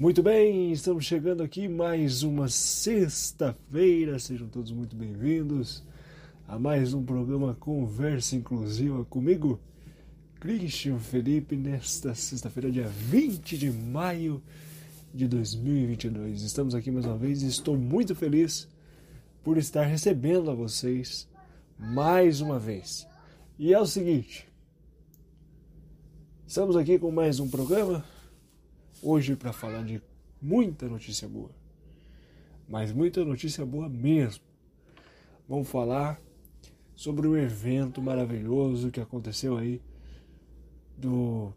Muito bem, estamos chegando aqui mais uma sexta-feira. Sejam todos muito bem-vindos a mais um programa Conversa Inclusiva comigo, Christian Felipe, nesta sexta-feira, dia 20 de maio de 2022. Estamos aqui mais uma vez e estou muito feliz por estar recebendo a vocês mais uma vez. E é o seguinte, estamos aqui com mais um programa hoje para falar de muita notícia boa. Mas muita notícia boa mesmo. Vamos falar sobre um evento maravilhoso que aconteceu aí do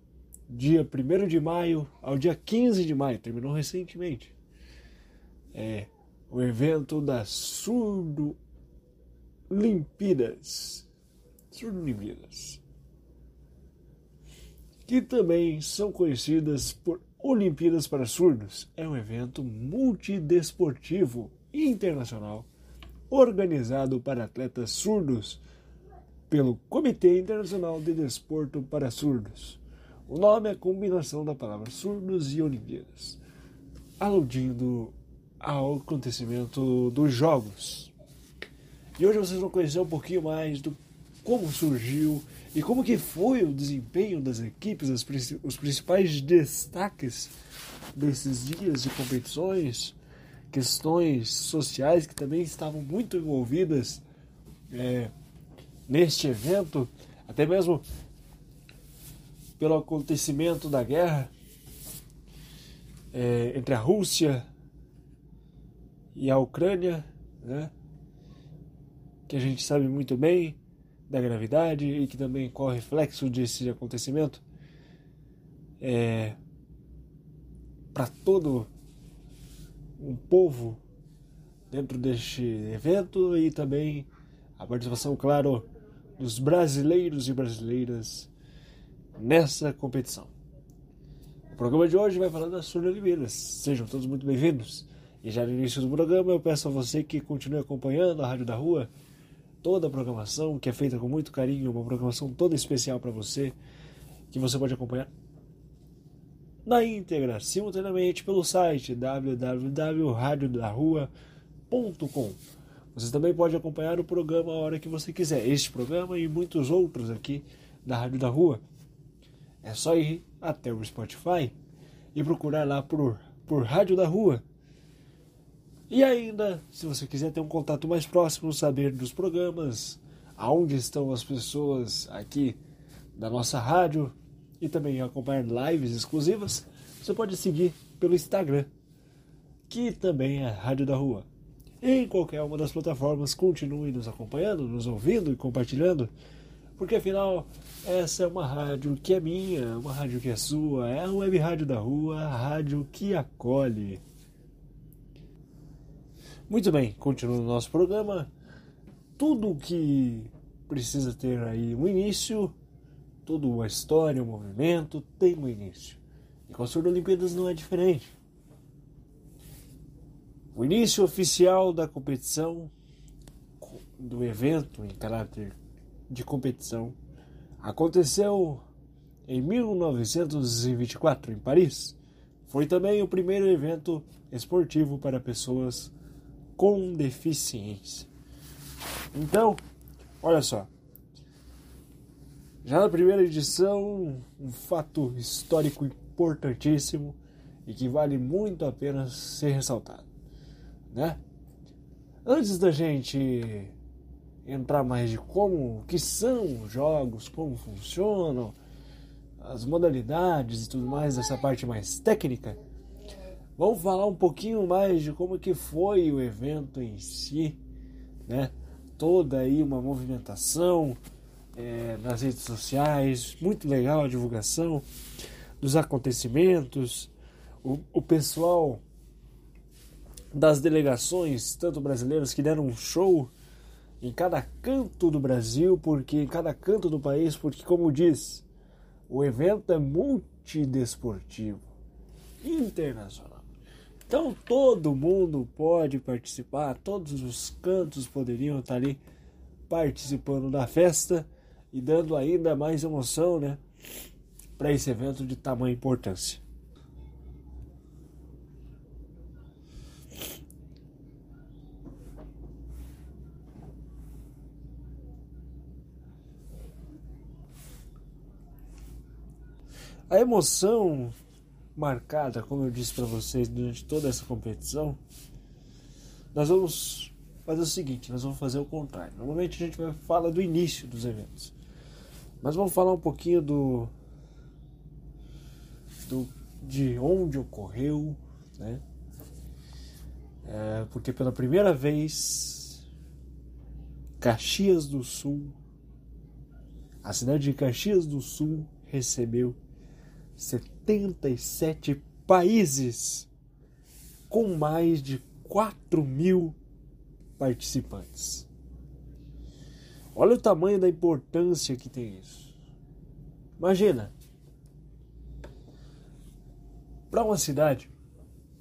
dia 1 de maio ao dia 15 de maio, terminou recentemente. É o evento da Surdo Limpíadas. Surdo Limpíadas. Que também são conhecidas por Olimpíadas para Surdos é um evento multidesportivo internacional organizado para atletas surdos pelo Comitê Internacional de Desporto para Surdos. O nome é a combinação da palavra surdos e Olimpíadas, aludindo ao acontecimento dos Jogos. E hoje vocês vão conhecer um pouquinho mais do como surgiu e como que foi o desempenho das equipes, as, os principais destaques desses dias de competições, questões sociais que também estavam muito envolvidas é, neste evento, até mesmo pelo acontecimento da guerra é, entre a Rússia e a Ucrânia, né? que a gente sabe muito bem da gravidade e que também corre reflexo desse acontecimento é, para todo um povo dentro deste evento e também a participação, claro, dos brasileiros e brasileiras nessa competição. O programa de hoje vai falar das Sul-Olimpíadas. Sejam todos muito bem-vindos. E já no início do programa eu peço a você que continue acompanhando a Rádio da Rua toda a programação, que é feita com muito carinho, uma programação toda especial para você, que você pode acompanhar na íntegra, simultaneamente pelo site www.radiodarrua.com. Você também pode acompanhar o programa a hora que você quiser. Este programa e muitos outros aqui da Rádio da Rua. É só ir até o Spotify e procurar lá por, por Rádio da Rua e ainda, se você quiser ter um contato mais próximo, saber dos programas, aonde estão as pessoas aqui da nossa rádio e também acompanhar lives exclusivas, você pode seguir pelo Instagram, que também é Rádio da Rua. Em qualquer uma das plataformas, continue nos acompanhando, nos ouvindo e compartilhando, porque afinal essa é uma rádio que é minha, uma rádio que é sua, é a Web Rádio da Rua, a rádio que acolhe. Muito bem, continuando o nosso programa. Tudo que precisa ter aí um início, toda uma história, um movimento, tem um início. E com a Surdo Olimpíadas não é diferente. O início oficial da competição, do evento em caráter de competição, aconteceu em 1924 em Paris. Foi também o primeiro evento esportivo para pessoas com deficiência. Então, olha só. Já na primeira edição, um fato histórico importantíssimo e que vale muito a pena ser ressaltado, né? Antes da gente entrar mais de como que são os jogos, como funcionam, as modalidades e tudo mais, essa parte mais técnica, Vamos falar um pouquinho mais de como que foi o evento em si, né? Toda aí uma movimentação é, nas redes sociais, muito legal a divulgação dos acontecimentos, o, o pessoal das delegações, tanto brasileiras, que deram um show em cada canto do Brasil, porque em cada canto do país, porque como diz, o evento é multidesportivo, internacional. Então todo mundo pode participar, todos os cantos poderiam estar ali participando da festa e dando ainda mais emoção, né, para esse evento de tamanha importância. A emoção marcada, como eu disse para vocês durante toda essa competição, nós vamos fazer o seguinte, nós vamos fazer o contrário. Normalmente a gente vai falar do início dos eventos. Mas vamos falar um pouquinho do, do de onde ocorreu, né? É, porque pela primeira vez Caxias do Sul, a cidade de Caxias do Sul recebeu 77 países com mais de 4 mil participantes. Olha o tamanho da importância que tem isso. Imagina, para uma cidade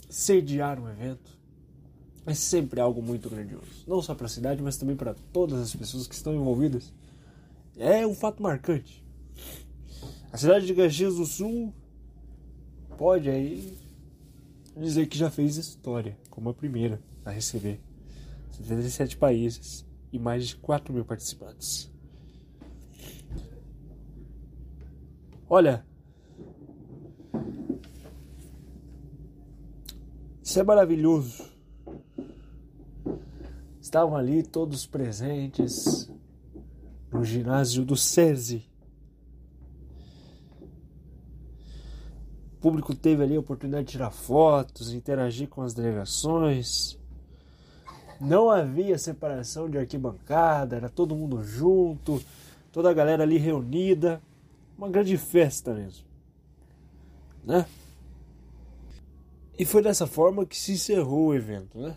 sediar um evento é sempre algo muito grandioso. Não só para a cidade, mas também para todas as pessoas que estão envolvidas. É um fato marcante. A cidade de Caxias do Sul pode aí dizer que já fez história, como a primeira a receber 77 países e mais de 4 mil participantes. Olha, isso é maravilhoso. Estavam ali todos presentes no ginásio do SESI. Público teve ali a oportunidade de tirar fotos, interagir com as delegações. Não havia separação de arquibancada, era todo mundo junto, toda a galera ali reunida. Uma grande festa mesmo. Né? E foi dessa forma que se encerrou o evento, né?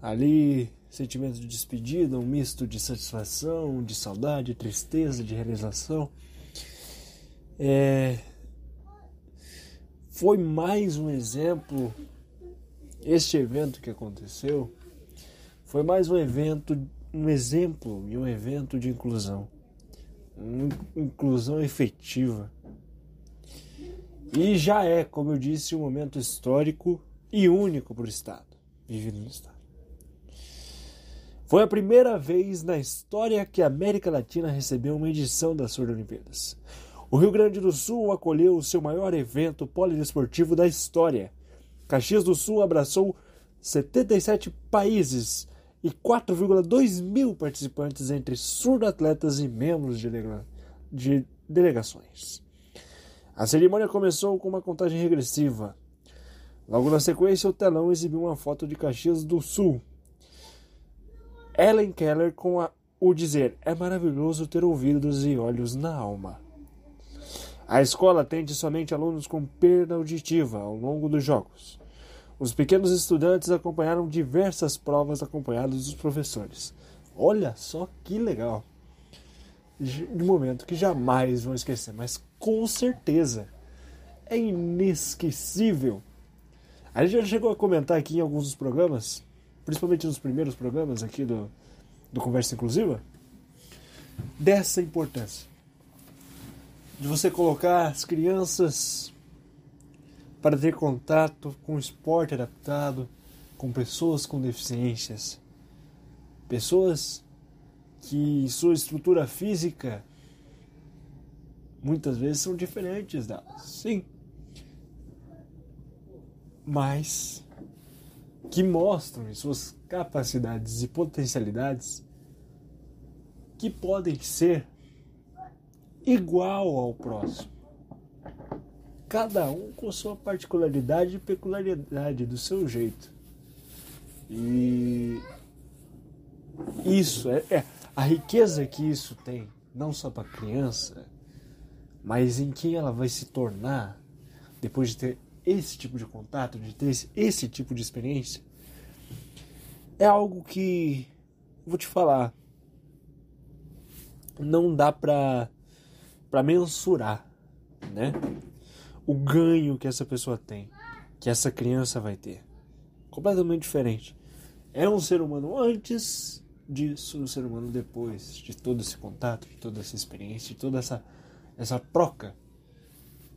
Ali, sentimento de despedida, um misto de satisfação, de saudade, de tristeza, de realização. É... Foi mais um exemplo este evento que aconteceu foi mais um evento, um exemplo e um evento de inclusão. Uma inclusão efetiva. E já é, como eu disse, um momento histórico e único para o Estado, vivido no Estado. Foi a primeira vez na história que a América Latina recebeu uma edição das Surdo-Olimpíadas. O Rio Grande do Sul acolheu o seu maior evento polidesportivo da história, Caxias do Sul abraçou 77 países e 4,2 mil participantes entre surdo-atletas e membros de, delega de delegações. A cerimônia começou com uma contagem regressiva. Logo na sequência, o telão exibiu uma foto de Caxias do Sul. Ellen Keller com a, o dizer: É maravilhoso ter ouvidos e olhos na alma. A escola atende somente alunos com perda auditiva ao longo dos jogos. Os pequenos estudantes acompanharam diversas provas acompanhados dos professores. Olha só que legal! De momento que jamais vão esquecer, mas com certeza é inesquecível. A gente já chegou a comentar aqui em alguns dos programas, principalmente nos primeiros programas aqui do, do Conversa Inclusiva, dessa importância de você colocar as crianças para ter contato com esporte adaptado, com pessoas com deficiências, pessoas que sua estrutura física muitas vezes são diferentes delas, sim, mas que mostram em suas capacidades e potencialidades que podem ser igual ao próximo. Cada um com sua particularidade e peculiaridade do seu jeito. E isso é, é a riqueza que isso tem, não só para a criança, mas em quem ela vai se tornar depois de ter esse tipo de contato, de ter esse, esse tipo de experiência, é algo que vou te falar, não dá para para mensurar, né? O ganho que essa pessoa tem, que essa criança vai ter. Completamente diferente. É um ser humano antes disso, um ser humano depois de todo esse contato, de toda essa experiência, de toda essa essa troca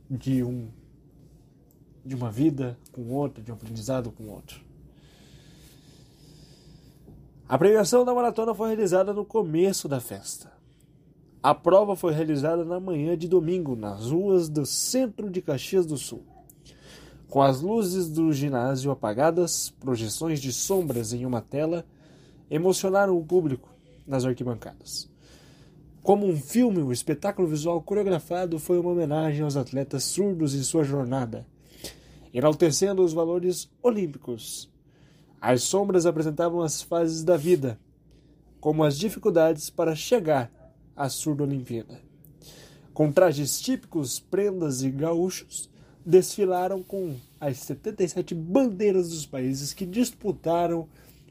de um de uma vida com outra, de um aprendizado com outro. A premiação da maratona foi realizada no começo da festa. A prova foi realizada na manhã de domingo, nas ruas do centro de Caxias do Sul. Com as luzes do ginásio apagadas, projeções de sombras em uma tela emocionaram o público nas arquibancadas. Como um filme, o espetáculo visual coreografado foi uma homenagem aos atletas surdos em sua jornada, enaltecendo os valores olímpicos. As sombras apresentavam as fases da vida, como as dificuldades para chegar à surda Olimpíada. Com trajes típicos, prendas e gaúchos, desfilaram com as 77 bandeiras dos países que disputaram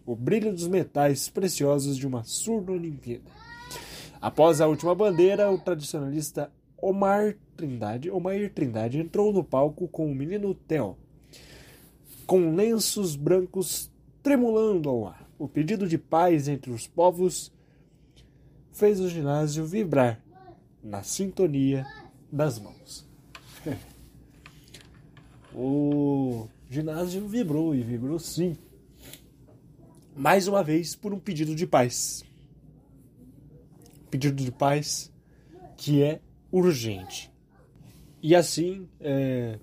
o brilho dos metais preciosos de uma surda Olimpíada. Após a última bandeira, o tradicionalista Omar Trindade, Omar Trindade entrou no palco com o menino Theo, com lenços brancos tremulando ao ar. O pedido de paz entre os povos fez o ginásio vibrar na sintonia das mãos. o ginásio vibrou e vibrou sim mais uma vez por um pedido de paz. Pedido de paz que é urgente. E assim é,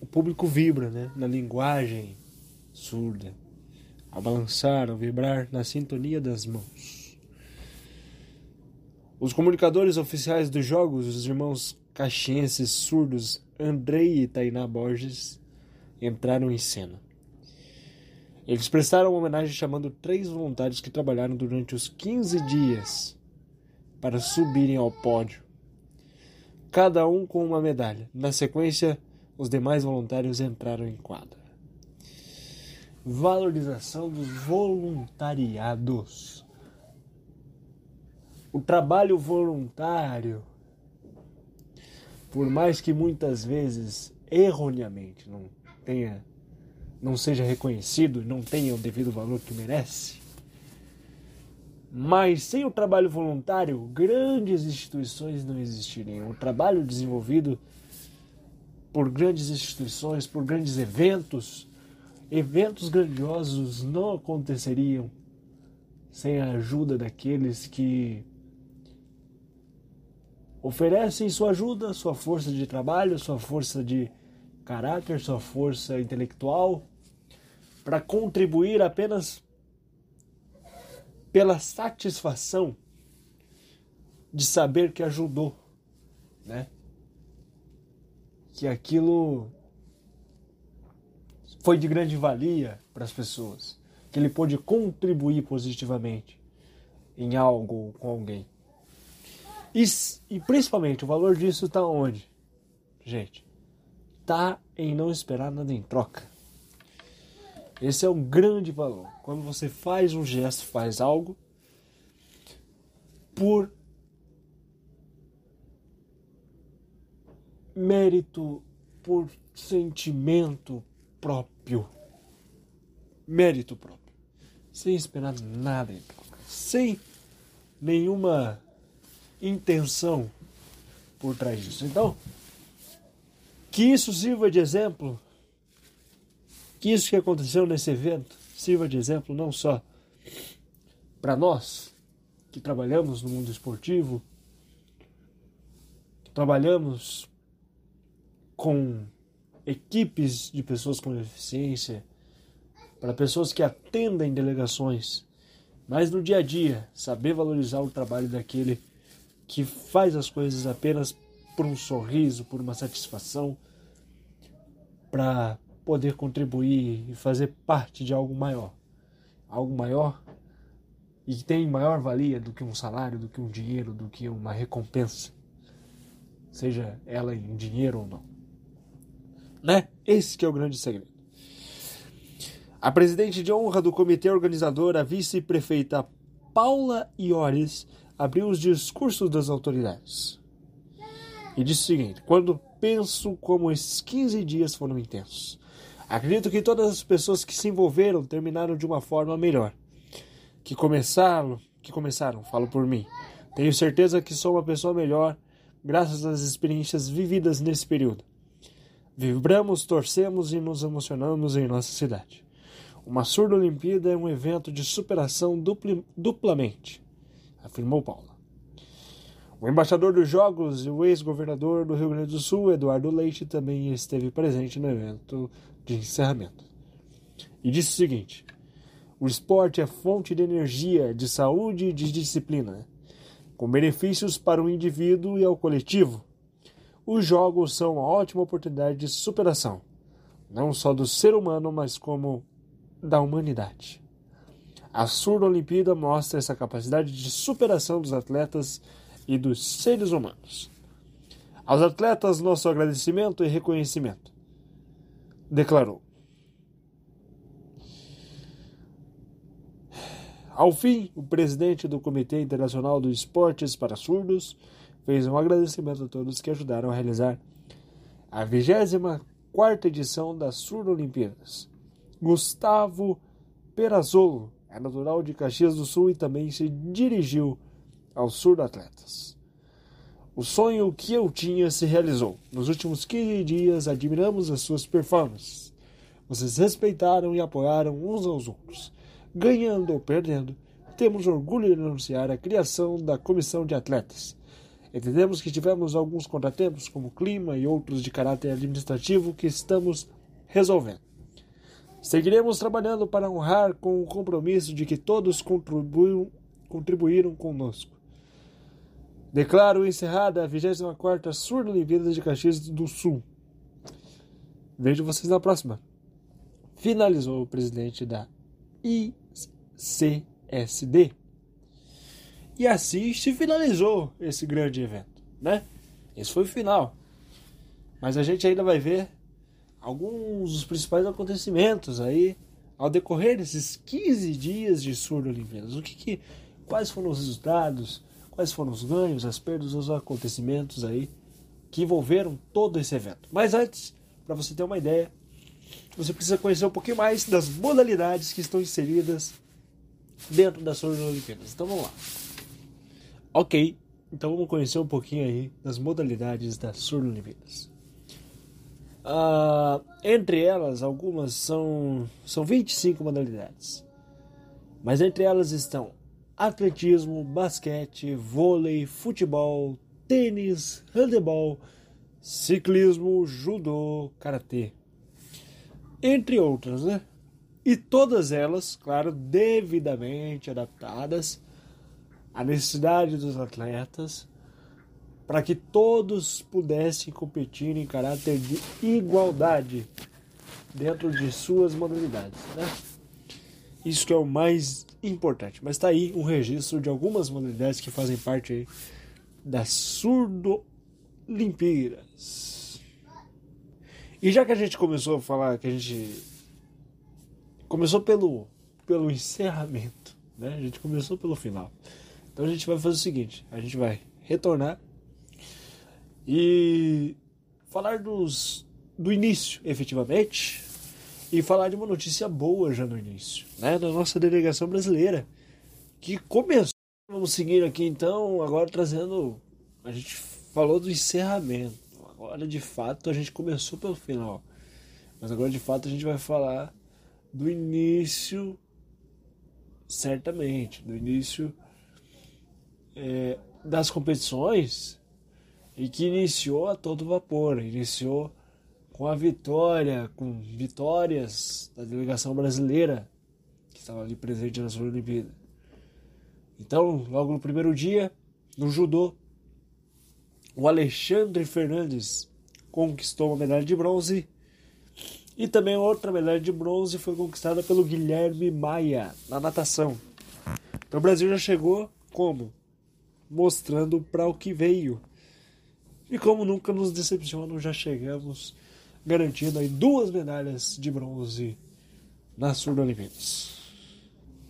o público vibra né, na linguagem surda, ao balançar, ao vibrar na sintonia das mãos. Os comunicadores oficiais dos jogos, os irmãos caxienses surdos Andrei e Tainá Borges, entraram em cena. Eles prestaram homenagem chamando três voluntários que trabalharam durante os 15 dias para subirem ao pódio, cada um com uma medalha. Na sequência, os demais voluntários entraram em quadra. Valorização dos voluntariados. O trabalho voluntário, por mais que muitas vezes erroneamente não tenha não seja reconhecido, não tenha o devido valor que merece. Mas sem o trabalho voluntário, grandes instituições não existiriam. O trabalho desenvolvido por grandes instituições, por grandes eventos, eventos grandiosos não aconteceriam sem a ajuda daqueles que oferecem sua ajuda, sua força de trabalho, sua força de caráter, sua força intelectual, para contribuir apenas pela satisfação de saber que ajudou, né? Que aquilo foi de grande valia para as pessoas, que ele pôde contribuir positivamente em algo com alguém. E, e principalmente o valor disso está onde, gente? está em não esperar nada em troca. Esse é um grande valor. Quando você faz um gesto, faz algo por mérito, por sentimento próprio. Mérito próprio. Sem esperar nada em troca. Sem nenhuma intenção por trás disso. Então, que isso sirva de exemplo, que isso que aconteceu nesse evento sirva de exemplo não só para nós que trabalhamos no mundo esportivo, trabalhamos com equipes de pessoas com deficiência, para pessoas que atendem delegações, mas no dia a dia, saber valorizar o trabalho daquele que faz as coisas apenas por um sorriso, por uma satisfação, para poder contribuir e fazer parte de algo maior. Algo maior e que tem maior valia do que um salário, do que um dinheiro, do que uma recompensa. Seja ela em dinheiro ou não. Né? Esse que é o grande segredo. A presidente de honra do comitê organizador, a vice-prefeita Paula Iores, abriu os discursos das autoridades. E disse o seguinte: quando penso como esses 15 dias foram intensos. Acredito que todas as pessoas que se envolveram terminaram de uma forma melhor. Que começaram, que começaram, falo por mim. Tenho certeza que sou uma pessoa melhor graças às experiências vividas nesse período. Vibramos, torcemos e nos emocionamos em nossa cidade. Uma surda Olimpíada é um evento de superação dupli, duplamente, afirmou Paula. O embaixador dos Jogos e o ex-governador do Rio Grande do Sul, Eduardo Leite, também esteve presente no evento de encerramento. E disse o seguinte: o esporte é fonte de energia, de saúde e de disciplina, com benefícios para o indivíduo e ao coletivo. Os jogos são uma ótima oportunidade de superação, não só do ser humano, mas como da humanidade. A Surda Olimpíada mostra essa capacidade de superação dos atletas e dos seres humanos. Aos atletas, nosso agradecimento e reconhecimento. Declarou. Ao fim, o presidente do Comitê Internacional dos Esportes para Surdos fez um agradecimento a todos que ajudaram a realizar a 24 edição das Surdo Olimpíadas. Gustavo Perazzolo é natural de Caxias do Sul e também se dirigiu aos surdo-atletas. O sonho que eu tinha se realizou. Nos últimos 15 dias, admiramos as suas performances. Vocês respeitaram e apoiaram uns aos outros. Ganhando ou perdendo, temos orgulho de anunciar a criação da comissão de atletas. Entendemos que tivemos alguns contratempos, como clima e outros de caráter administrativo, que estamos resolvendo. Seguiremos trabalhando para honrar com o compromisso de que todos contribuíram conosco. Declaro encerrada a 24ª Surdo Olimpíada de Caxias do Sul. Vejo vocês na próxima. Finalizou o presidente da ICSD. E assim se finalizou esse grande evento, né? Esse foi o final. Mas a gente ainda vai ver alguns dos principais acontecimentos aí ao decorrer desses 15 dias de Surdo Olimpíadas. O que, que quais foram os resultados? quais foram os ganhos, as perdas, os acontecimentos aí que envolveram todo esse evento. Mas antes, para você ter uma ideia, você precisa conhecer um pouquinho mais das modalidades que estão inseridas dentro das Olimpíadas. Então vamos lá. Ok, então vamos conhecer um pouquinho aí das modalidades das Olimpíadas. Uh, entre elas, algumas são, são 25 modalidades. Mas entre elas estão atletismo, basquete, vôlei, futebol, tênis, handebol, ciclismo, judô, karatê, entre outras, né? E todas elas, claro, devidamente adaptadas à necessidade dos atletas, para que todos pudessem competir em caráter de igualdade dentro de suas modalidades, né? Isso que é o mais importante. Mas está aí um registro de algumas modalidades que fazem parte das surdo-olimpíadas. E já que a gente começou a falar que a gente começou pelo, pelo encerramento, né? A gente começou pelo final. Então a gente vai fazer o seguinte, a gente vai retornar e falar dos, do início, efetivamente, e falar de uma notícia boa já no início, né, da nossa delegação brasileira, que começou. Vamos seguir aqui então, agora trazendo. A gente falou do encerramento. Agora de fato a gente começou pelo final. Mas agora de fato a gente vai falar do início, certamente, do início é, das competições e que iniciou a todo vapor, iniciou com a vitória, com vitórias da delegação brasileira que estava ali presente na sua Olimpíada. Então, logo no primeiro dia, no judô, o Alexandre Fernandes conquistou uma medalha de bronze e também outra medalha de bronze foi conquistada pelo Guilherme Maia na natação. Então o Brasil já chegou como? Mostrando para o que veio. E como nunca nos decepcionam, já chegamos garantindo aí duas medalhas de bronze nas Surdo-Olimpíadas.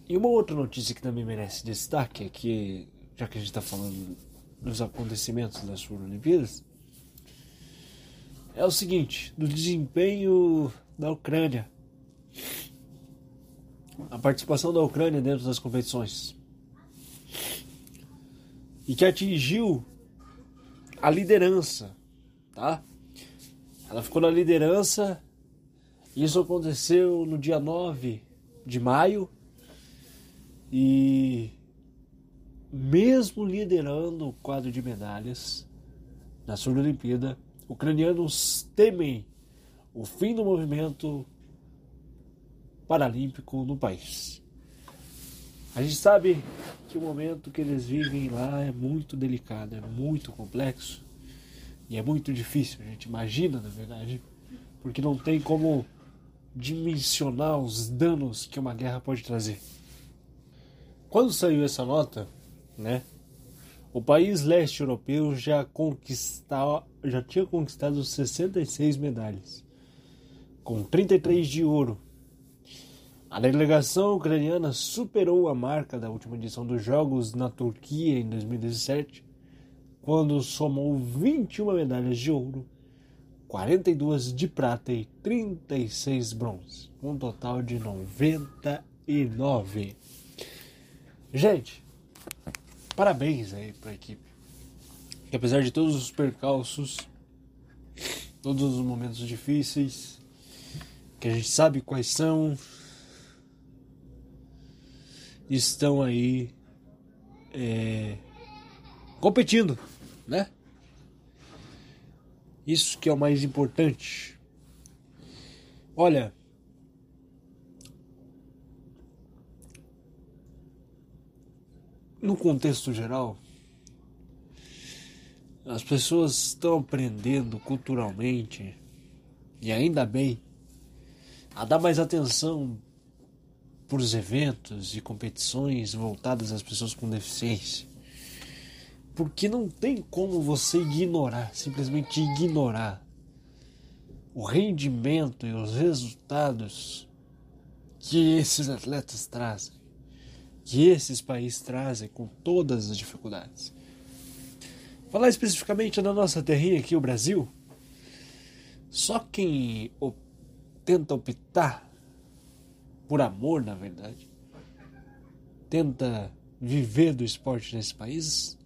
E uma outra notícia que também merece destaque é que, já que a gente está falando dos acontecimentos das Surdo-Olimpíadas, é o seguinte, do desempenho da Ucrânia. A participação da Ucrânia dentro das competições. E que atingiu a liderança, tá? Ela ficou na liderança. Isso aconteceu no dia 9 de maio. E mesmo liderando o quadro de medalhas na sua Olimpíada, ucranianos temem o fim do movimento paralímpico no país. A gente sabe que o momento que eles vivem lá é muito delicado, é muito complexo e é muito difícil. A gente imagina, na verdade, porque não tem como dimensionar os danos que uma guerra pode trazer. Quando saiu essa nota, né, o país leste europeu já, já tinha conquistado 66 medalhas, com 33 de ouro. A delegação ucraniana superou a marca da última edição dos Jogos na Turquia em 2017, quando somou 21 medalhas de ouro, 42 de prata e 36 bronze, um total de 99. Gente, parabéns aí para a equipe. Que apesar de todos os percalços, todos os momentos difíceis, que a gente sabe quais são, estão aí é, competindo, né? Isso que é o mais importante. Olha, no contexto geral, as pessoas estão aprendendo culturalmente, e ainda bem, a dar mais atenção os eventos e competições voltadas às pessoas com deficiência. Porque não tem como você ignorar, simplesmente ignorar o rendimento e os resultados que esses atletas trazem que esses países trazem com todas as dificuldades. Falar especificamente da nossa terrinha aqui, o Brasil, só quem tenta optar por amor, na verdade, tenta viver do esporte nesse país,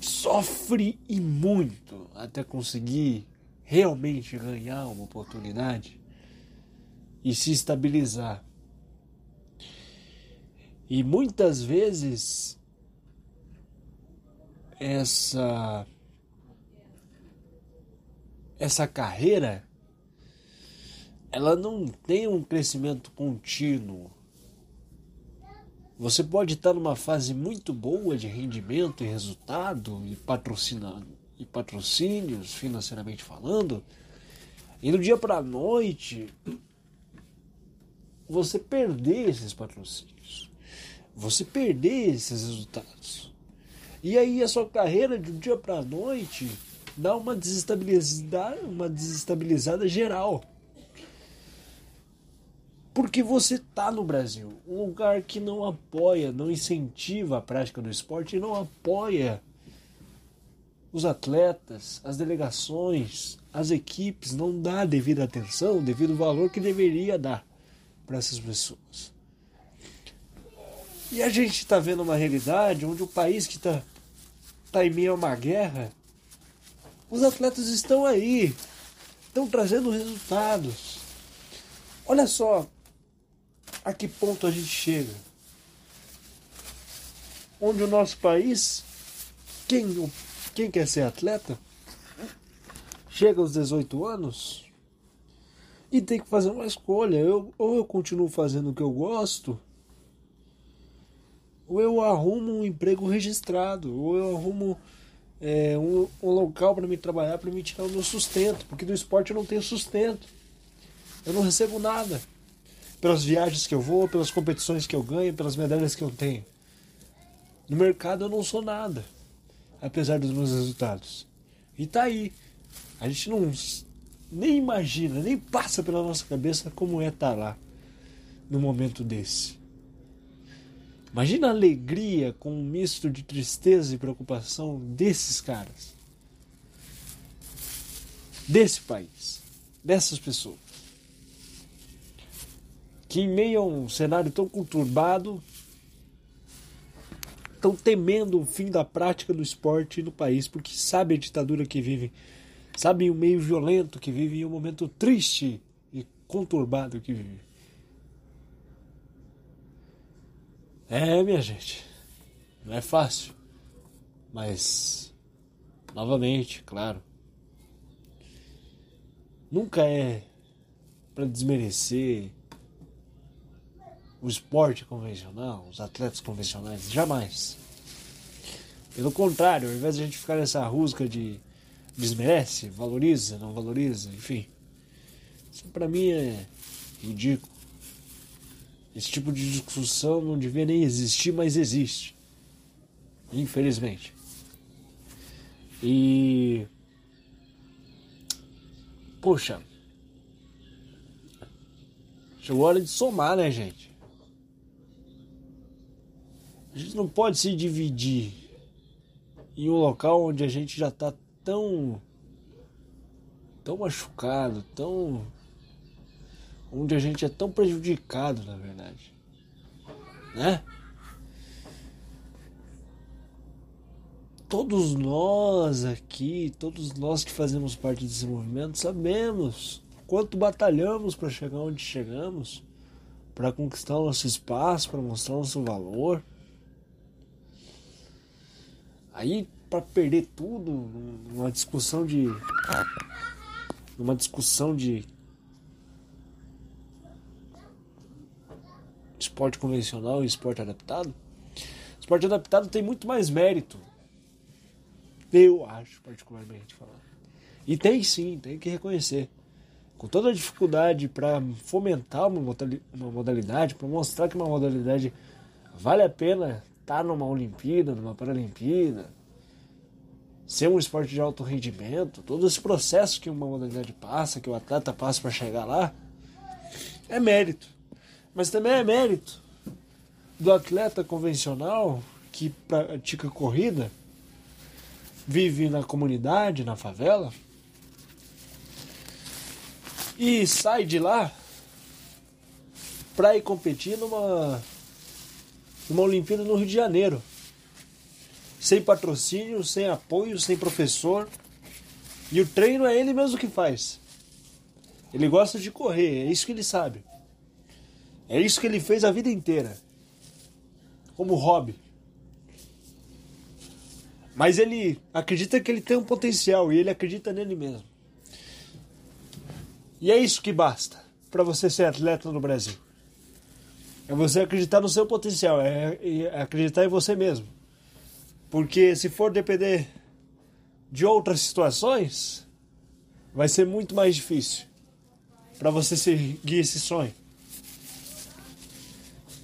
sofre e muito até conseguir realmente ganhar uma oportunidade e se estabilizar. E muitas vezes essa essa carreira ela não tem um crescimento contínuo. Você pode estar numa fase muito boa de rendimento e resultado e patrocinando e patrocínios financeiramente falando, e do dia para a noite você perder esses patrocínios, você perder esses resultados. E aí a sua carreira de um dia para a noite dá uma desestabilizada, uma desestabilizada geral. Porque você está no Brasil, um lugar que não apoia, não incentiva a prática do esporte, não apoia os atletas, as delegações, as equipes, não dá a devida atenção, devido valor que deveria dar para essas pessoas. E a gente está vendo uma realidade onde o país que está tá em meio a uma guerra, os atletas estão aí, estão trazendo resultados. Olha só a que ponto a gente chega. Onde o nosso país, quem, quem quer ser atleta, chega aos 18 anos, e tem que fazer uma escolha. Eu, ou eu continuo fazendo o que eu gosto, ou eu arrumo um emprego registrado, ou eu arrumo é, um, um local para me trabalhar, para me tirar o meu sustento, porque do esporte eu não tenho sustento. Eu não recebo nada pelas viagens que eu vou, pelas competições que eu ganho, pelas medalhas que eu tenho. No mercado eu não sou nada, apesar dos meus resultados. E tá aí. A gente não nem imagina, nem passa pela nossa cabeça como é estar lá no momento desse. Imagina a alegria com um misto de tristeza e preocupação desses caras, desse país, dessas pessoas, que em meio a um cenário tão conturbado estão temendo o fim da prática do esporte no país, porque sabem a ditadura que vivem Sabe, o meio violento que vive e o momento triste e conturbado que vive. É, minha gente, não é fácil, mas novamente, claro, nunca é para desmerecer o esporte convencional, os atletas convencionais, jamais. Pelo contrário, ao invés de a gente ficar nessa rusga de desmerece, valoriza, não valoriza, enfim. Isso para mim é ridículo. Esse tipo de discussão não devia nem existir, mas existe. Infelizmente. E. Poxa. Chegou a hora de somar, né, gente? A gente não pode se dividir em um local onde a gente já está tão tão machucado, tão onde a gente é tão prejudicado, na verdade. Né? Todos nós aqui, todos nós que fazemos parte desse movimento, sabemos quanto batalhamos para chegar onde chegamos, para conquistar o nosso espaço, para mostrar o nosso valor. Aí, para perder tudo numa discussão de. numa discussão de. esporte convencional e esporte adaptado. Esporte adaptado tem muito mais mérito. Eu acho, particularmente falando. E tem sim, tem que reconhecer. Com toda a dificuldade para fomentar uma modalidade, para mostrar que uma modalidade vale a pena estar tá numa Olimpíada, numa Paralimpíada, ser um esporte de alto rendimento, todo esse processo que uma modalidade passa, que o atleta passa para chegar lá, é mérito. Mas também é mérito do atleta convencional que pratica corrida, vive na comunidade, na favela, e sai de lá para ir competir numa numa Olimpíada no Rio de Janeiro. Sem patrocínio, sem apoio, sem professor. E o treino é ele mesmo que faz. Ele gosta de correr, é isso que ele sabe. É isso que ele fez a vida inteira. Como hobby. Mas ele acredita que ele tem um potencial e ele acredita nele mesmo. E é isso que basta para você ser atleta no Brasil. É você acreditar no seu potencial, é, é acreditar em você mesmo. Porque se for depender de outras situações, vai ser muito mais difícil para você seguir esse sonho.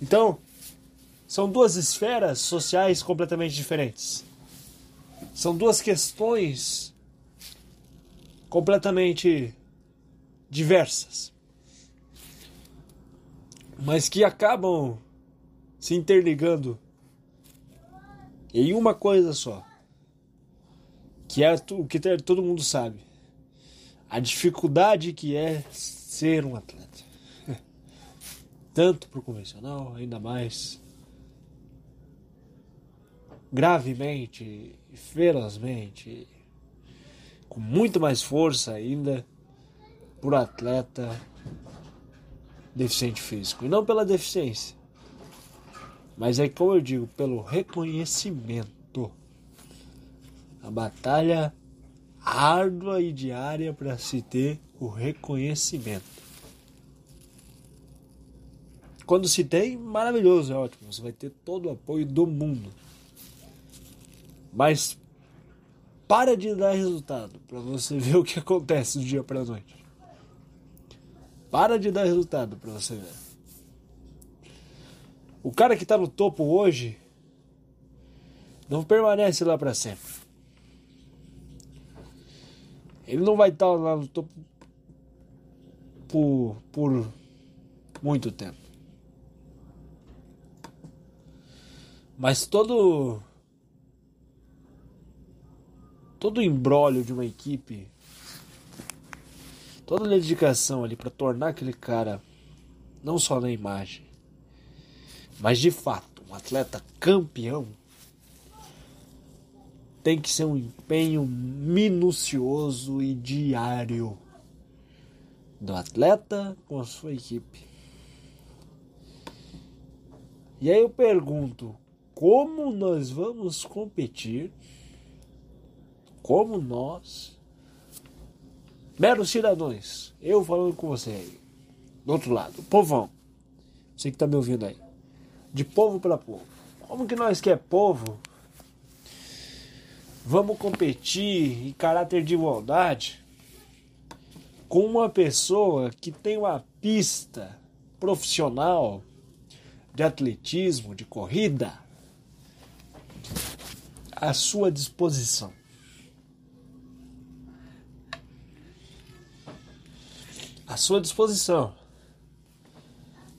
Então, são duas esferas sociais completamente diferentes. São duas questões completamente diversas mas que acabam se interligando em uma coisa só, que é o que todo mundo sabe: a dificuldade que é ser um atleta, tanto para o convencional, ainda mais gravemente, ferozmente, com muito mais força ainda, por atleta deficiente físico. E não pela deficiência. Mas é como eu digo, pelo reconhecimento. A batalha árdua e diária para se ter o reconhecimento. Quando se tem, maravilhoso, é ótimo. Você vai ter todo o apoio do mundo. Mas para de dar resultado para você ver o que acontece do dia para noite. Para de dar resultado para você ver. O cara que está no topo hoje não permanece lá para sempre. Ele não vai estar tá lá no topo por, por muito tempo. Mas todo todo embrólio de uma equipe toda a dedicação ali para tornar aquele cara não só na imagem, mas de fato um atleta campeão tem que ser um empenho minucioso e diário do atleta com a sua equipe. E aí eu pergunto, como nós vamos competir? Como nós, meros cidadãos, eu falando com você aí, do outro lado, povão, você que tá me ouvindo aí, de povo para povo. Como que nós que é povo vamos competir em caráter de igualdade com uma pessoa que tem uma pista profissional de atletismo, de corrida, à sua disposição. À sua disposição.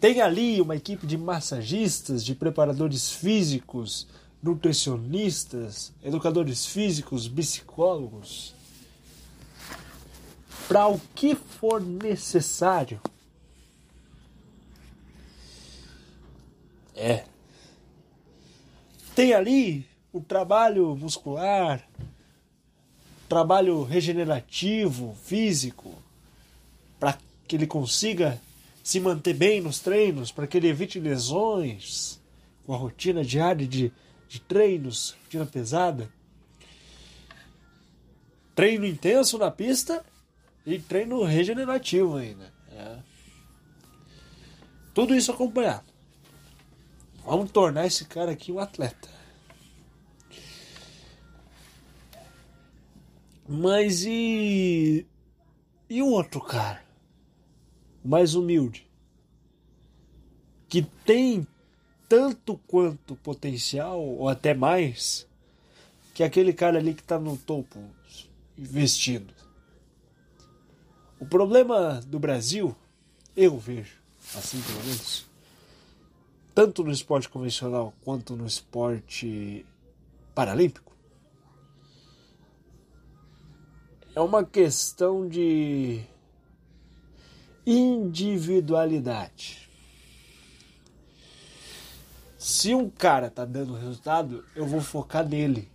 Tem ali uma equipe de massagistas, de preparadores físicos, nutricionistas, educadores físicos, psicólogos. Para o que for necessário. É. Tem ali o trabalho muscular, trabalho regenerativo, físico, que ele consiga se manter bem nos treinos, para que ele evite lesões com a rotina diária de, de treinos, rotina pesada. Treino intenso na pista e treino regenerativo ainda. É. Tudo isso acompanhado. Vamos tornar esse cara aqui um atleta. Mas e. E o outro cara? Mais humilde, que tem tanto quanto potencial, ou até mais, que aquele cara ali que está no topo investindo. O problema do Brasil, eu vejo, assim pelo menos, tanto no esporte convencional quanto no esporte paralímpico, é uma questão de individualidade. Se um cara tá dando resultado, eu vou focar nele.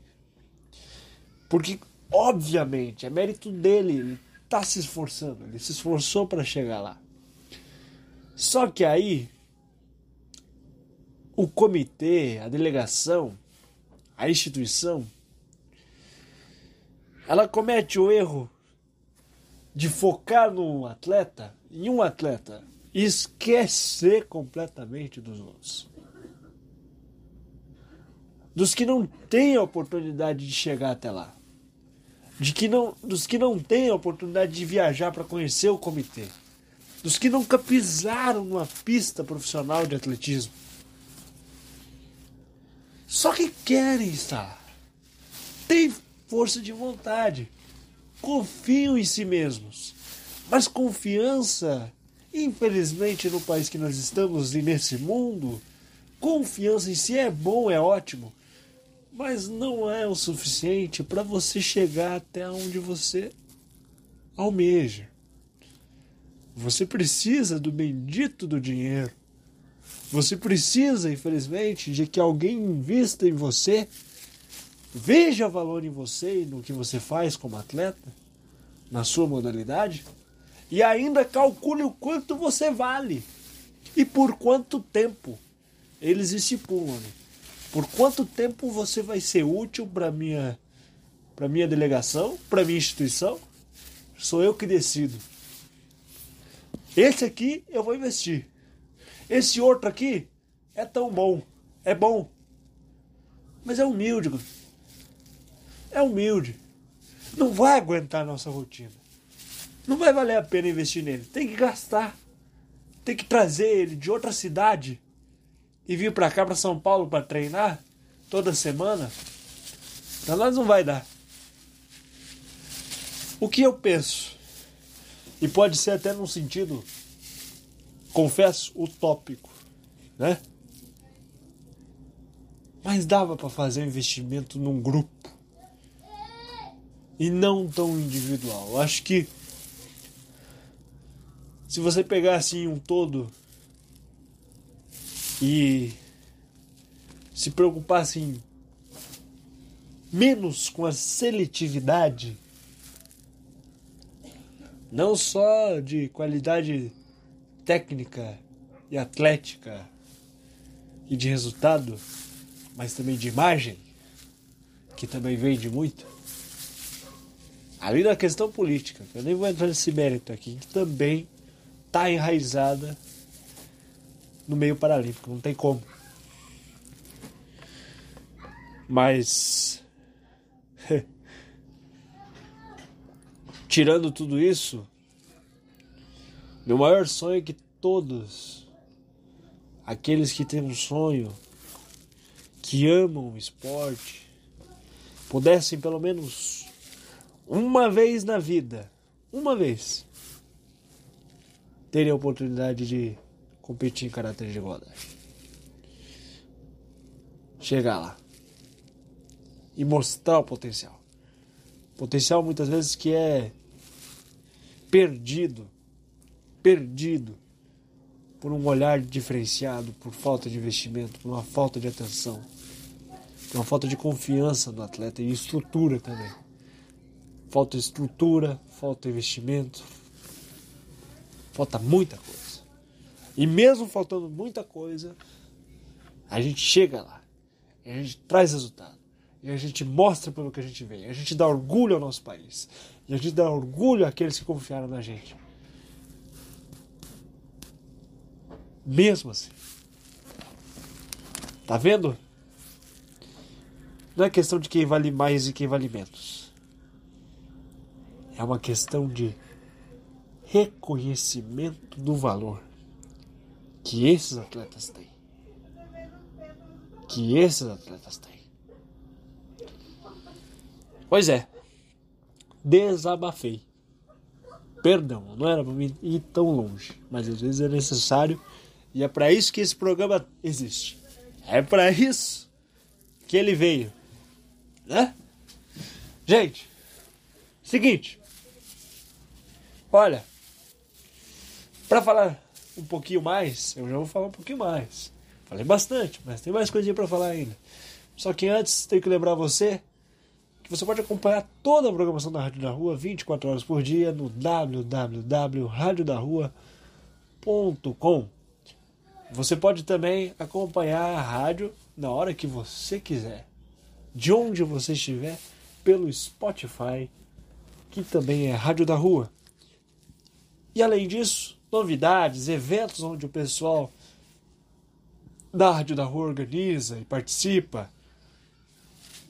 Porque, obviamente, é mérito dele, ele tá se esforçando, ele se esforçou para chegar lá. Só que aí, o comitê, a delegação, a instituição, ela comete o erro de focar no atleta, em um atleta, esquecer completamente dos outros. Dos que não têm a oportunidade de chegar até lá. De que não, dos que não têm a oportunidade de viajar para conhecer o comitê. Dos que nunca pisaram numa pista profissional de atletismo. Só que querem estar. Tem força de vontade confiam em si mesmos. Mas confiança, infelizmente, no país que nós estamos e nesse mundo, confiança em si é bom, é ótimo, mas não é o suficiente para você chegar até onde você almeja. Você precisa do bendito do dinheiro. Você precisa, infelizmente, de que alguém invista em você veja valor em você e no que você faz como atleta, na sua modalidade, e ainda calcule o quanto você vale e por quanto tempo. Eles estipulam. Né? Por quanto tempo você vai ser útil para minha para minha delegação, para minha instituição? Sou eu que decido. Esse aqui eu vou investir. Esse outro aqui é tão bom, é bom, mas é humilde é humilde. Não vai aguentar a nossa rotina. Não vai valer a pena investir nele. Tem que gastar. Tem que trazer ele de outra cidade e vir para cá, para São Paulo, para treinar toda semana. Para nós não vai dar. O que eu penso, e pode ser até num sentido, confesso, utópico, né? Mas dava para fazer um investimento num grupo e não tão individual. Acho que se você pegar assim um todo e se preocupar assim menos com a seletividade não só de qualidade técnica e atlética, e de resultado, mas também de imagem, que também vende muito. Além da questão política, que eu nem vou entrar nesse mérito aqui, que também está enraizada no meio paralímpico, não tem como. Mas. Tirando tudo isso, meu maior sonho é que todos aqueles que têm um sonho, que amam o esporte, pudessem pelo menos uma vez na vida, uma vez, terem a oportunidade de competir em caráter de igualdade. Chegar lá e mostrar o potencial. Potencial muitas vezes que é perdido, perdido por um olhar diferenciado, por falta de investimento, por uma falta de atenção, por uma falta de confiança no atleta e estrutura também. Falta estrutura, falta investimento, falta muita coisa. E mesmo faltando muita coisa, a gente chega lá, a gente traz resultado. E a gente mostra pelo que a gente vem. A gente dá orgulho ao nosso país. E a gente dá orgulho àqueles que confiaram na gente. Mesmo assim. Tá vendo? Não é questão de quem vale mais e quem vale menos. É uma questão de reconhecimento do valor que esses atletas têm. Que esses atletas têm. Pois é, desabafei. Perdão, não era para mim ir tão longe, mas às vezes é necessário e é para isso que esse programa existe. É para isso que ele veio, né? Gente, seguinte. Olha, para falar um pouquinho mais, eu já vou falar um pouquinho mais. Falei bastante, mas tem mais coisinha para falar ainda. Só que antes, tenho que lembrar você que você pode acompanhar toda a programação da Rádio da Rua 24 horas por dia no www.radiodarrua.com. Você pode também acompanhar a rádio na hora que você quiser, de onde você estiver, pelo Spotify, que também é Rádio da Rua. E além disso, novidades, eventos onde o pessoal da Rádio da Rua organiza e participa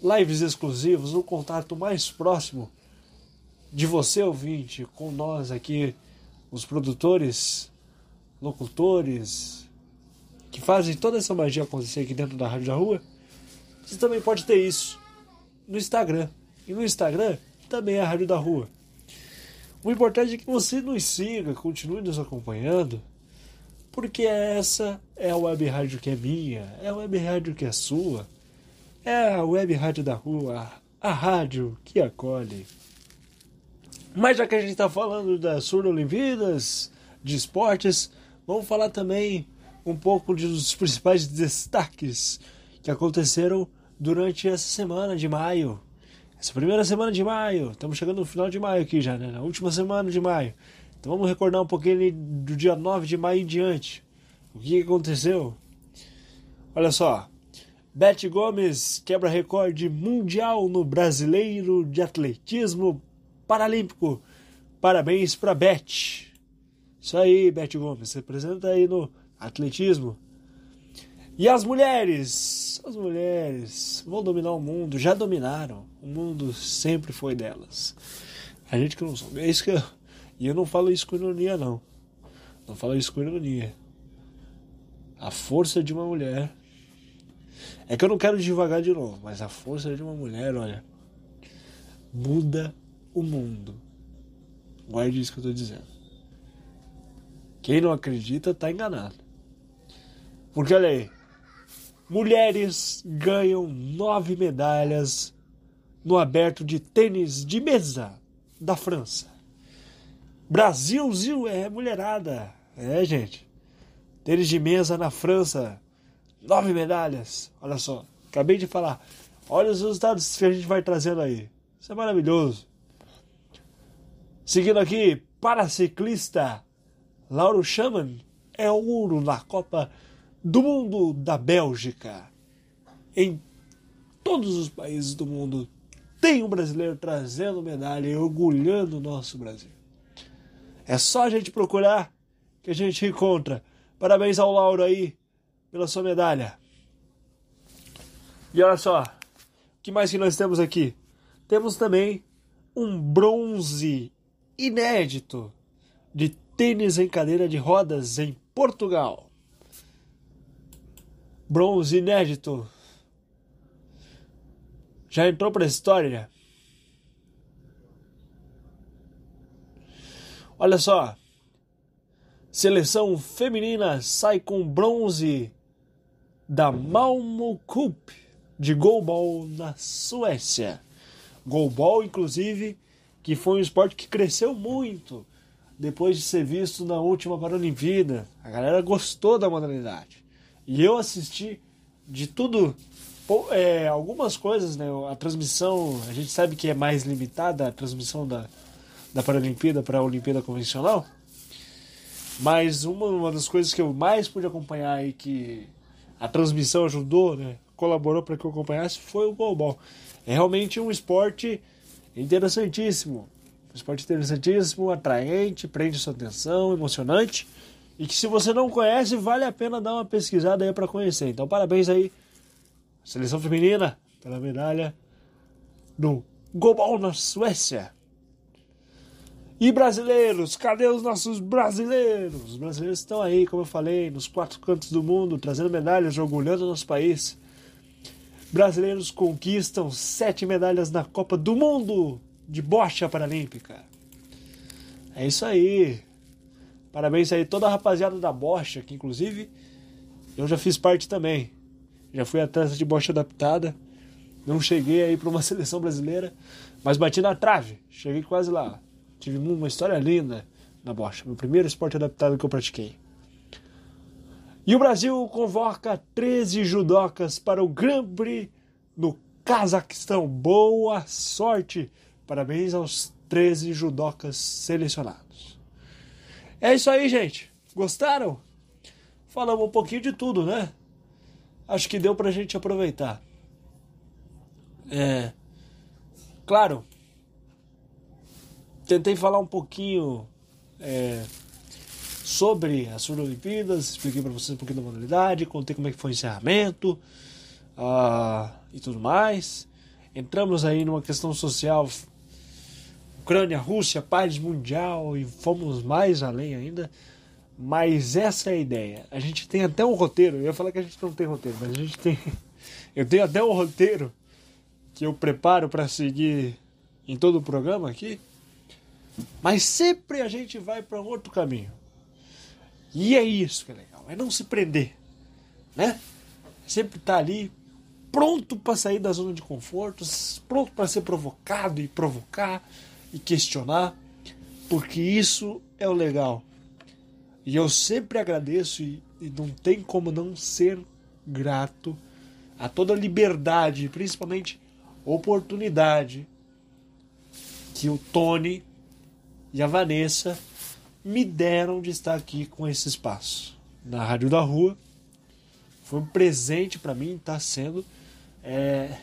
lives exclusivas, um contato mais próximo de você, ouvinte, com nós aqui, os produtores, locutores, que fazem toda essa magia acontecer aqui dentro da Rádio da Rua, você também pode ter isso no Instagram. E no Instagram também é a Rádio da Rua. O importante é que você nos siga, continue nos acompanhando, porque essa é a web rádio que é minha, é a web rádio que é sua. É a web rádio da rua, a rádio que acolhe. Mas já que a gente está falando das Surdo Olimpíadas, de esportes, vamos falar também um pouco dos principais destaques que aconteceram durante essa semana de maio. Essa primeira semana de maio, estamos chegando no final de maio aqui já, né? Na última semana de maio. Então vamos recordar um pouquinho do dia 9 de maio em diante. O que aconteceu? Olha só, Beth Gomes quebra recorde mundial no brasileiro de atletismo paralímpico. Parabéns para Beth. Isso aí, Beth Gomes, se apresenta aí no atletismo. E as mulheres, as mulheres vão dominar o mundo, já dominaram. O mundo sempre foi delas. A gente que não sabe, é isso que eu, e eu não falo isso com ironia não. Não falo isso com ironia. A força de uma mulher é que eu não quero devagar de novo, mas a força de uma mulher, olha, muda o mundo. Guarde isso que eu estou dizendo. Quem não acredita está enganado. Porque olha aí, mulheres ganham nove medalhas no aberto de tênis de mesa da França. Brasil, é mulherada. É, gente. Tênis de mesa na França Nove medalhas. Olha só. Acabei de falar. Olha os resultados que a gente vai trazendo aí. Isso é maravilhoso. Seguindo aqui, para ciclista, Lauro Schamann é ouro na Copa do mundo da Bélgica. Em todos os países do mundo tem um brasileiro trazendo medalha e orgulhando o nosso Brasil. É só a gente procurar que a gente encontra. Parabéns ao Lauro aí pela sua medalha. E olha só, o que mais que nós temos aqui? Temos também um bronze inédito de tênis em cadeira de rodas em Portugal. Bronze inédito. Já entrou para a história? Olha só. Seleção feminina sai com bronze da Malmo Cup de goalball na Suécia. Goalball, inclusive, que foi um esporte que cresceu muito depois de ser visto na última Paralimpíada. A galera gostou da modalidade. E eu assisti de tudo, é, algumas coisas, né? A transmissão, a gente sabe que é mais limitada a transmissão da, da Paralimpíada para a Olimpíada convencional. Mas uma, uma das coisas que eu mais pude acompanhar e que a transmissão ajudou, né? Colaborou para que eu acompanhasse foi o goalball. É realmente um esporte interessantíssimo. Um esporte interessantíssimo, atraente, prende sua atenção, emocionante. E que se você não conhece, vale a pena dar uma pesquisada aí para conhecer. Então, parabéns aí, seleção feminina, pela medalha no Goalball na Suécia. E brasileiros, cadê os nossos brasileiros? Os brasileiros estão aí, como eu falei, nos quatro cantos do mundo, trazendo medalhas, orgulhando o nosso país. Brasileiros conquistam sete medalhas na Copa do Mundo de bocha paralímpica. É isso aí. Parabéns aí toda a rapaziada da bocha, que inclusive eu já fiz parte também. Já fui atleta de bocha adaptada. Não cheguei aí para uma seleção brasileira, mas bati na trave. Cheguei quase lá. Tive uma história linda na bocha, meu primeiro esporte adaptado que eu pratiquei. E o Brasil convoca 13 judocas para o Grand Prix no Cazaquistão. Boa sorte! Parabéns aos 13 judocas selecionados. É isso aí, gente. Gostaram? Falamos um pouquinho de tudo, né? Acho que deu pra gente aproveitar. É. Claro, tentei falar um pouquinho é, sobre as Olimpíadas, expliquei para vocês um pouquinho da modalidade, contei como é que foi o encerramento uh, e tudo mais. Entramos aí numa questão social, Ucrânia, Rússia, paz mundial e fomos mais além ainda. Mas essa é a ideia. A gente tem até um roteiro. Eu ia falar que a gente não tem roteiro, mas a gente tem. Eu tenho até um roteiro que eu preparo para seguir em todo o programa aqui. Mas sempre a gente vai para outro caminho. E é isso que é legal, é não se prender, né? Sempre estar tá ali pronto para sair da zona de conforto, pronto para ser provocado e provocar e questionar, porque isso é o legal. E eu sempre agradeço e, e não tem como não ser grato a toda liberdade, principalmente oportunidade que o Tony e a Vanessa me deram de estar aqui com esse espaço na Rádio da Rua. Foi um presente para mim, está sendo. É...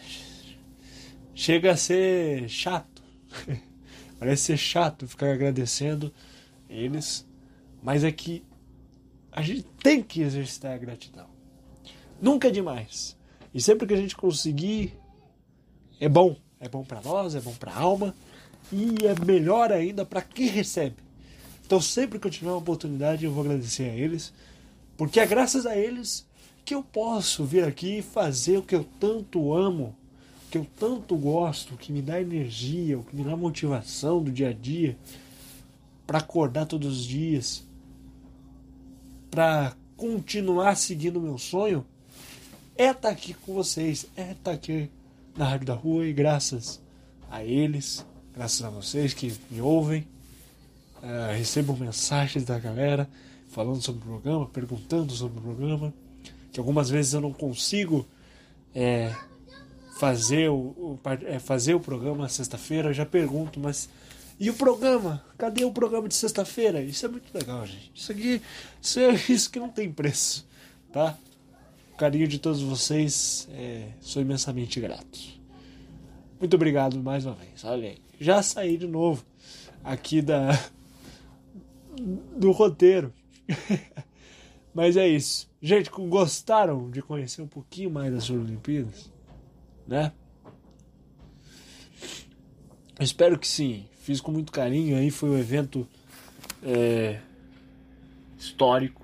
Chega a ser chato. Parece ser chato ficar agradecendo eles, mas é que a gente tem que exercitar a gratidão. Nunca é demais. E sempre que a gente conseguir, é bom. É bom para nós, é bom para a alma e é melhor ainda para quem recebe. Então, sempre que eu tiver uma oportunidade, eu vou agradecer a eles, porque é graças a eles que eu posso vir aqui e fazer o que eu tanto amo, o que eu tanto gosto, o que me dá energia, o que me dá motivação do dia a dia, para acordar todos os dias, para continuar seguindo meu sonho, é estar tá aqui com vocês, é estar tá aqui na Rádio da Rua e graças a eles graças a vocês que me ouvem. Uh, recebo mensagens da galera falando sobre o programa, perguntando sobre o programa. Que algumas vezes eu não consigo é, fazer, o, o é, fazer o programa sexta-feira. Eu já pergunto, mas e o programa? Cadê o programa de sexta-feira? Isso é muito legal, gente. Isso aqui, isso, é, isso que não tem preço, tá? o carinho de todos vocês. É, sou imensamente grato. Muito obrigado mais uma vez. Olha aí, já saí de novo aqui da do roteiro. Mas é isso. Gente, gostaram de conhecer um pouquinho mais das Olimpíadas? Né? Espero que sim. Fiz com muito carinho. Aí foi um evento é, histórico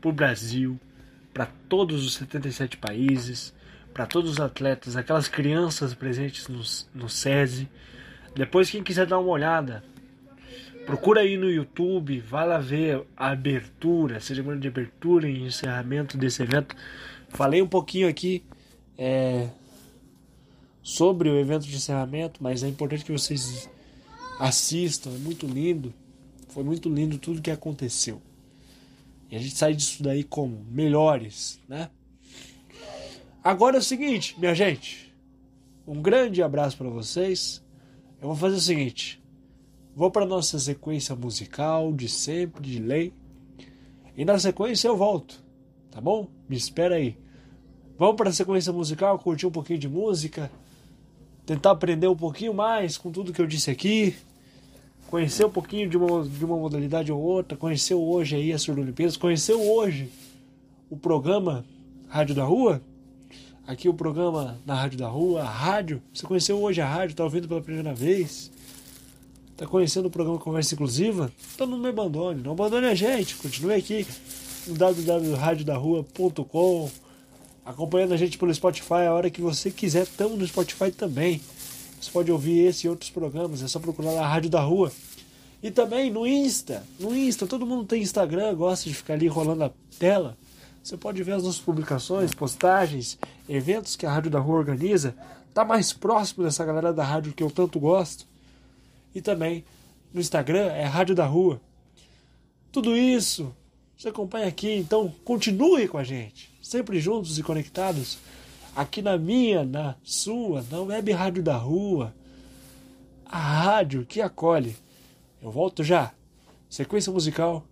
para o Brasil, para todos os 77 países, para todos os atletas, aquelas crianças presentes no, no SESI. Depois, quem quiser dar uma olhada, procura aí no YouTube, vai lá ver a abertura, a cerimônia de abertura e encerramento desse evento. Falei um pouquinho aqui é, sobre o evento de encerramento, mas é importante que vocês assistam, é muito lindo. Foi muito lindo tudo que aconteceu. E a gente sai disso daí como melhores, né? Agora é o seguinte, minha gente. Um grande abraço para vocês. Eu vou fazer o seguinte. Vou para nossa sequência musical de sempre, de lei. E na sequência eu volto, tá bom? Me espera aí. Vamos para a sequência musical, curtir um pouquinho de música, tentar aprender um pouquinho mais com tudo que eu disse aqui, conhecer um pouquinho de uma, de uma modalidade ou outra, conheceu hoje aí a Surdo-Olimpíadas, conheceu hoje o programa Rádio da Rua, aqui o programa na Rádio da Rua, a rádio, você conheceu hoje a rádio, está ouvindo pela primeira vez, está conhecendo o programa Conversa Inclusiva, então não me abandone, não abandone a gente, continue aqui no www.radiodarrua.com acompanhando a gente pelo Spotify a hora que você quiser. Estamos no Spotify também. Você pode ouvir esse e outros programas, é só procurar na Rádio da Rua. E também no Insta. No Insta, todo mundo tem Instagram, gosta de ficar ali rolando a tela. Você pode ver as nossas publicações, postagens, eventos que a Rádio da Rua organiza. Tá mais próximo dessa galera da rádio que eu tanto gosto. E também no Instagram é Rádio da Rua. Tudo isso você acompanha aqui, então continue com a gente sempre juntos e conectados, aqui na minha, na sua, na web rádio da rua, a rádio que acolhe. Eu volto já. Sequência musical.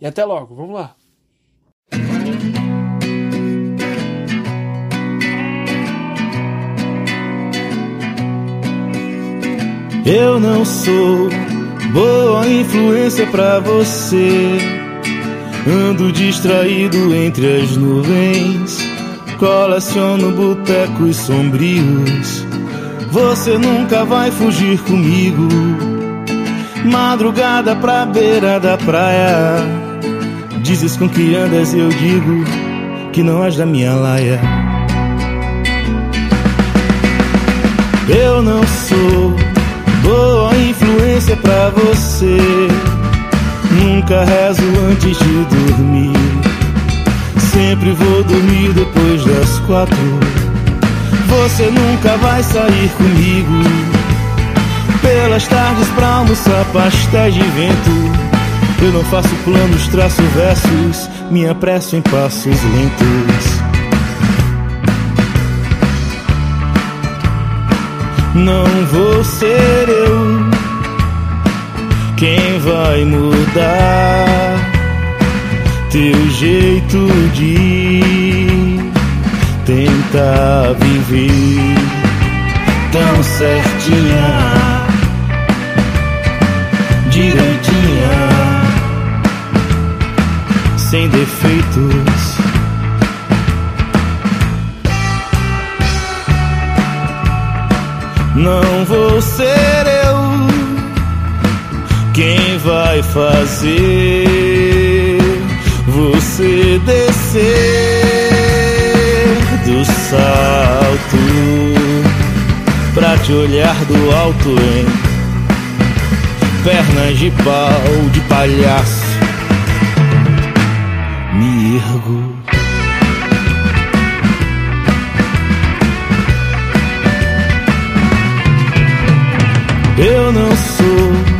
E até logo, vamos lá. Eu não sou boa influência para você. Ando distraído entre as nuvens, coleciono botecos sombrios. Você nunca vai fugir comigo. Madrugada pra beira da praia. Dizes com que andas, eu digo que não és da minha laia. Eu não sou boa influência pra você. Nunca rezo antes de dormir. Sempre vou dormir depois das quatro. Você nunca vai sair comigo. Pelas tardes pra almoçar pastéis de vento. Eu não faço planos, traço versos. Me apresso em passos lentos. Não vou ser eu quem vai mudar teu jeito de tentar viver tão certinha, direitinha, sem defeitos? Não vou ser eu quem vai fazer você descer do salto pra te olhar do alto em pernas de pau de palhaço? Me ergo. Eu não sou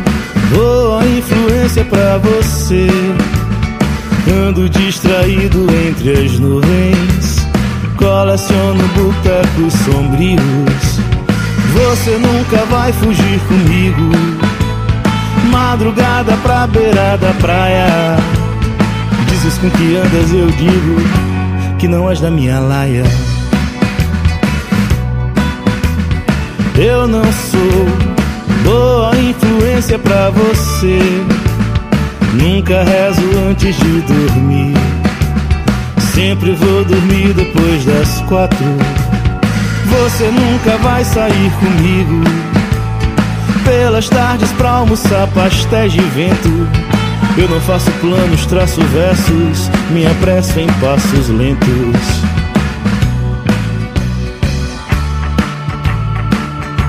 influência pra você. Ando distraído entre as nuvens. Coleciono botecos sombrios. Você nunca vai fugir comigo. Madrugada pra beira da praia. Dizes com que andas, eu digo que não és da minha laia. Eu não sou boa influência pra você. Nunca rezo antes de dormir. Sempre vou dormir depois das quatro. Você nunca vai sair comigo. Pelas tardes pra almoçar pastéis de vento. Eu não faço planos, traço versos, me apresso em passos lentos.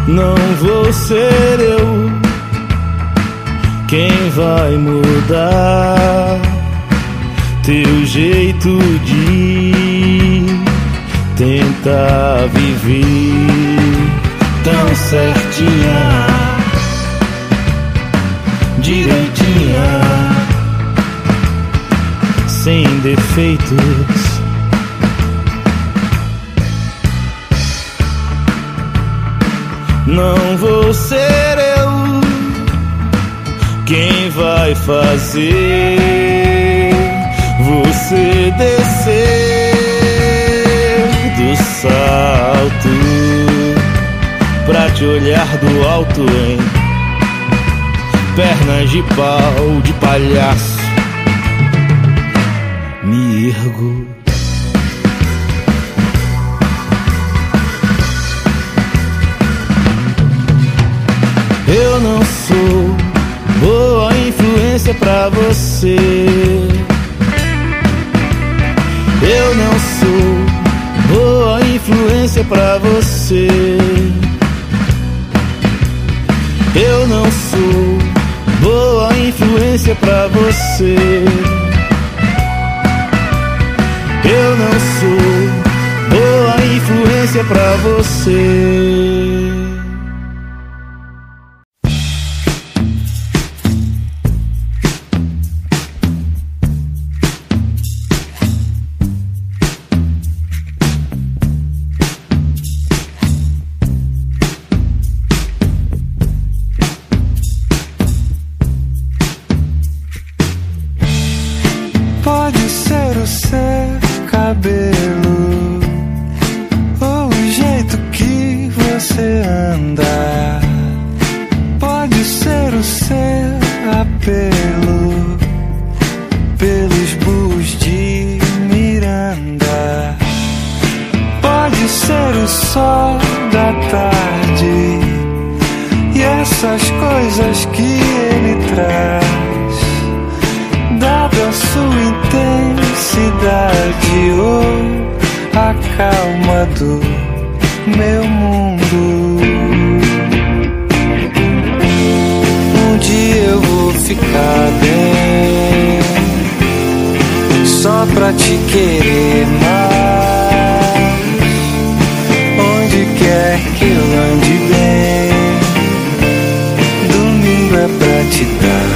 Não vou ser eu quem vai mudar teu jeito de tentar viver tão certinha, direitinha, sem defeitos. Não vou ser eu quem vai fazer você descer do salto pra te olhar do alto em pernas de pau de palhaço. Me ergo. Eu não sou pra você. Eu não sou boa influência pra você. Eu não sou boa influência pra você. Eu não sou boa influência pra você. irradiou a calma do meu mundo. Um dia eu vou ficar bem, só pra te querer mais. Onde quer que eu ande bem, domingo é pra te dar.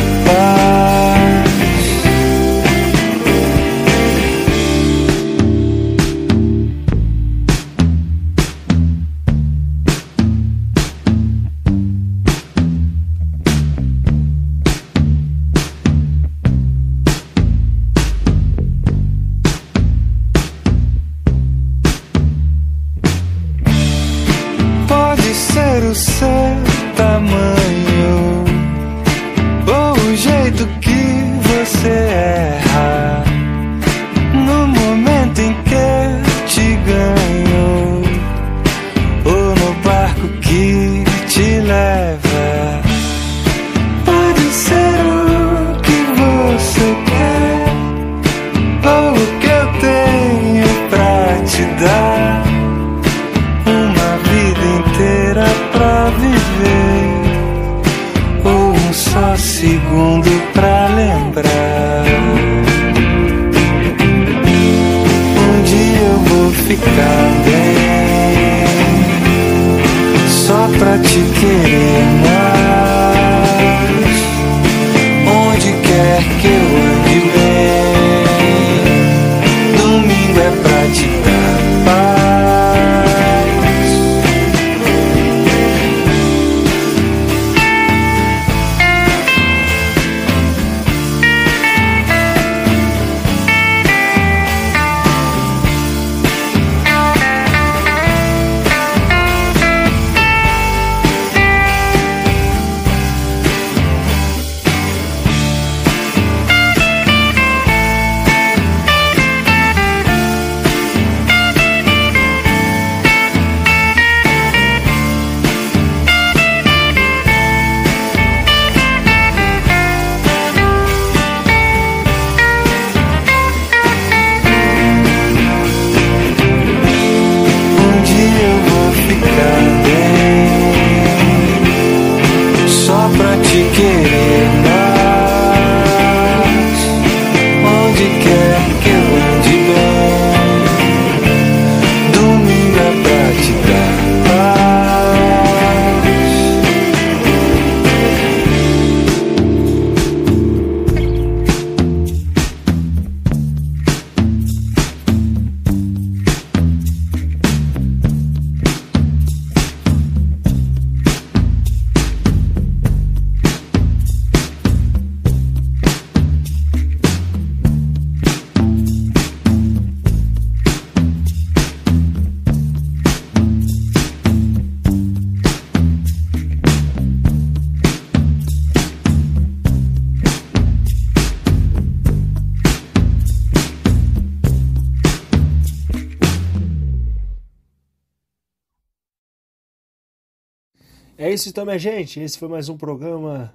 Isso então, minha gente. Esse foi mais um programa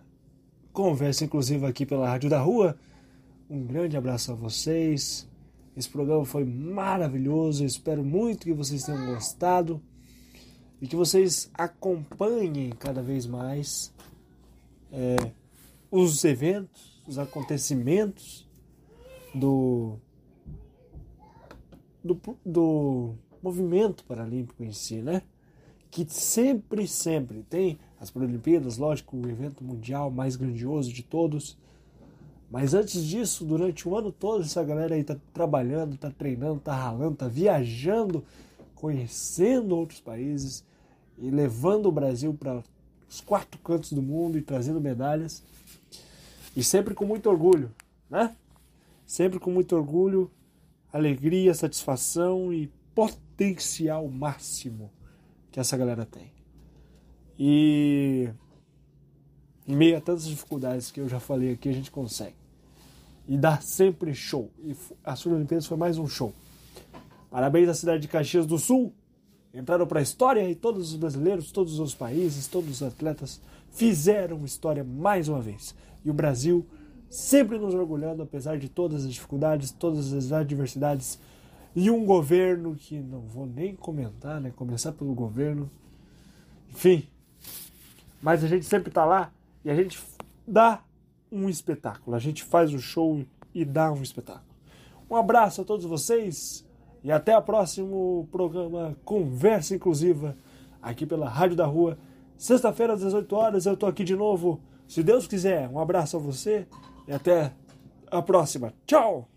Conversa Inclusiva aqui pela Rádio da Rua. Um grande abraço a vocês. Esse programa foi maravilhoso. Eu espero muito que vocês tenham gostado e que vocês acompanhem cada vez mais é, os eventos, os acontecimentos do, do, do movimento paralímpico em si, né? Que sempre, sempre tem as Paralimpíadas, lógico, o evento mundial mais grandioso de todos mas antes disso, durante o ano todo, essa galera aí tá trabalhando, tá treinando, tá ralando, tá viajando, conhecendo outros países e levando o Brasil para os quatro cantos do mundo e trazendo medalhas. E sempre com muito orgulho, né? Sempre com muito orgulho, alegria, satisfação e potencial máximo que essa galera tem. E em meio a tantas dificuldades que eu já falei aqui, a gente consegue e dá sempre show. E a Sul-Olimpíadas foi mais um show. Parabéns à cidade de Caxias do Sul. Entraram para a história e todos os brasileiros, todos os países, todos os atletas fizeram história mais uma vez. E o Brasil sempre nos orgulhando, apesar de todas as dificuldades, todas as adversidades. E um governo que não vou nem comentar, né? Começar pelo governo. Enfim. Mas a gente sempre está lá e a gente dá um espetáculo. A gente faz o show e dá um espetáculo. Um abraço a todos vocês e até o próximo programa Conversa Inclusiva aqui pela Rádio da Rua. Sexta-feira às 18 horas eu tô aqui de novo. Se Deus quiser, um abraço a você e até a próxima. Tchau!